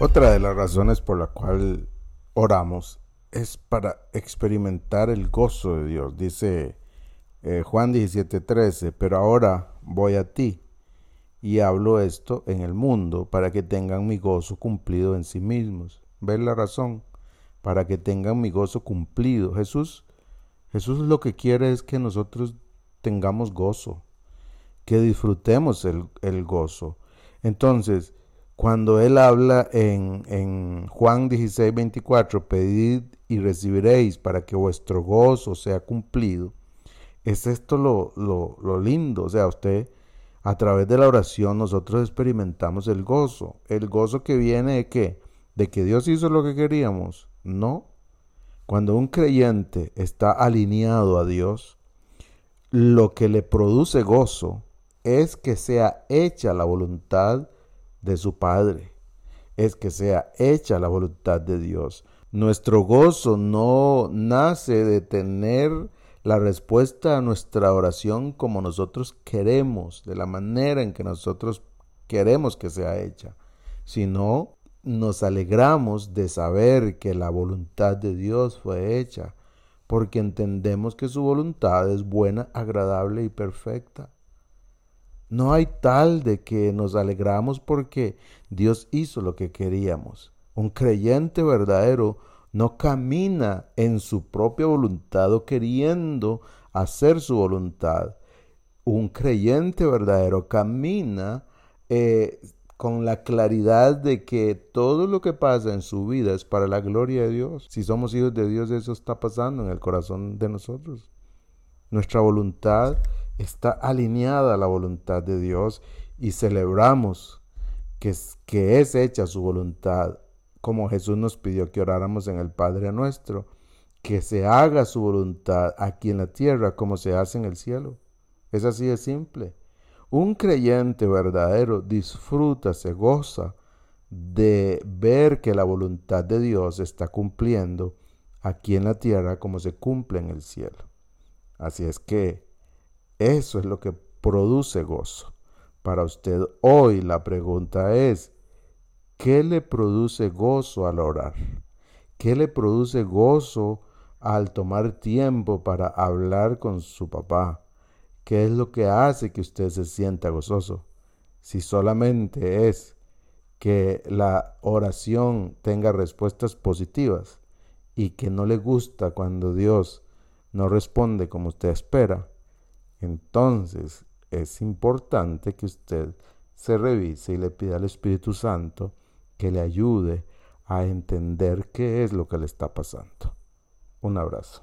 Otra de las razones por la cual oramos es para experimentar el gozo de Dios. Dice eh, Juan 17:13, pero ahora voy a ti y hablo esto en el mundo para que tengan mi gozo cumplido en sí mismos. ¿Ves la razón? Para que tengan mi gozo cumplido. Jesús, Jesús lo que quiere es que nosotros tengamos gozo, que disfrutemos el, gozo. Entonces, cuando él habla en, Juan 16, 24, pedid y recibiréis para que vuestro gozo sea cumplido, es esto lo, lo, lo lindo, o sea, usted a través de la oración nosotros experimentamos el gozo, el gozo que viene de qué, de que Dios hizo lo que queríamos, no. Cuando un creyente está alineado a Dios, lo que le produce gozo es que sea hecha la voluntad de su Padre, es que sea hecha la voluntad de Dios. Nuestro gozo no nace de tener la respuesta a nuestra oración como nosotros queremos, de la manera en que nosotros queremos que sea hecha, sino nos alegramos de saber que la voluntad de Dios fue hecha, porque entendemos que su voluntad es buena, agradable y perfecta. No hay tal de que nos alegramos porque Dios hizo lo que queríamos. Un creyente verdadero no camina en su propia voluntad o queriendo hacer su voluntad. Un creyente verdadero camina eh, con la claridad de que todo lo que pasa en su vida es para la gloria de Dios. Si somos hijos de Dios, eso está pasando en el corazón de nosotros. Nuestra voluntad está alineada a la voluntad de Dios y celebramos que es, que es hecha su voluntad, como Jesús nos pidió que oráramos en el Padre nuestro, que se haga su voluntad aquí en la tierra como se hace en el cielo. Es así de simple. Un creyente verdadero disfruta, se goza de ver que la voluntad de Dios está cumpliendo aquí en la tierra como se cumple en el cielo. Así es que eso es lo que produce gozo. Para usted hoy la pregunta es, ¿qué le produce gozo al orar? ¿Qué le produce gozo al tomar tiempo para hablar con su papá? ¿Qué es lo que hace que usted se sienta gozoso? Si solamente es que la oración tenga respuestas positivas y que no le gusta cuando Dios no responde como usted espera, entonces es importante que usted se revise y le pida al Espíritu Santo que le ayude a entender qué es lo que le está pasando. Un abrazo.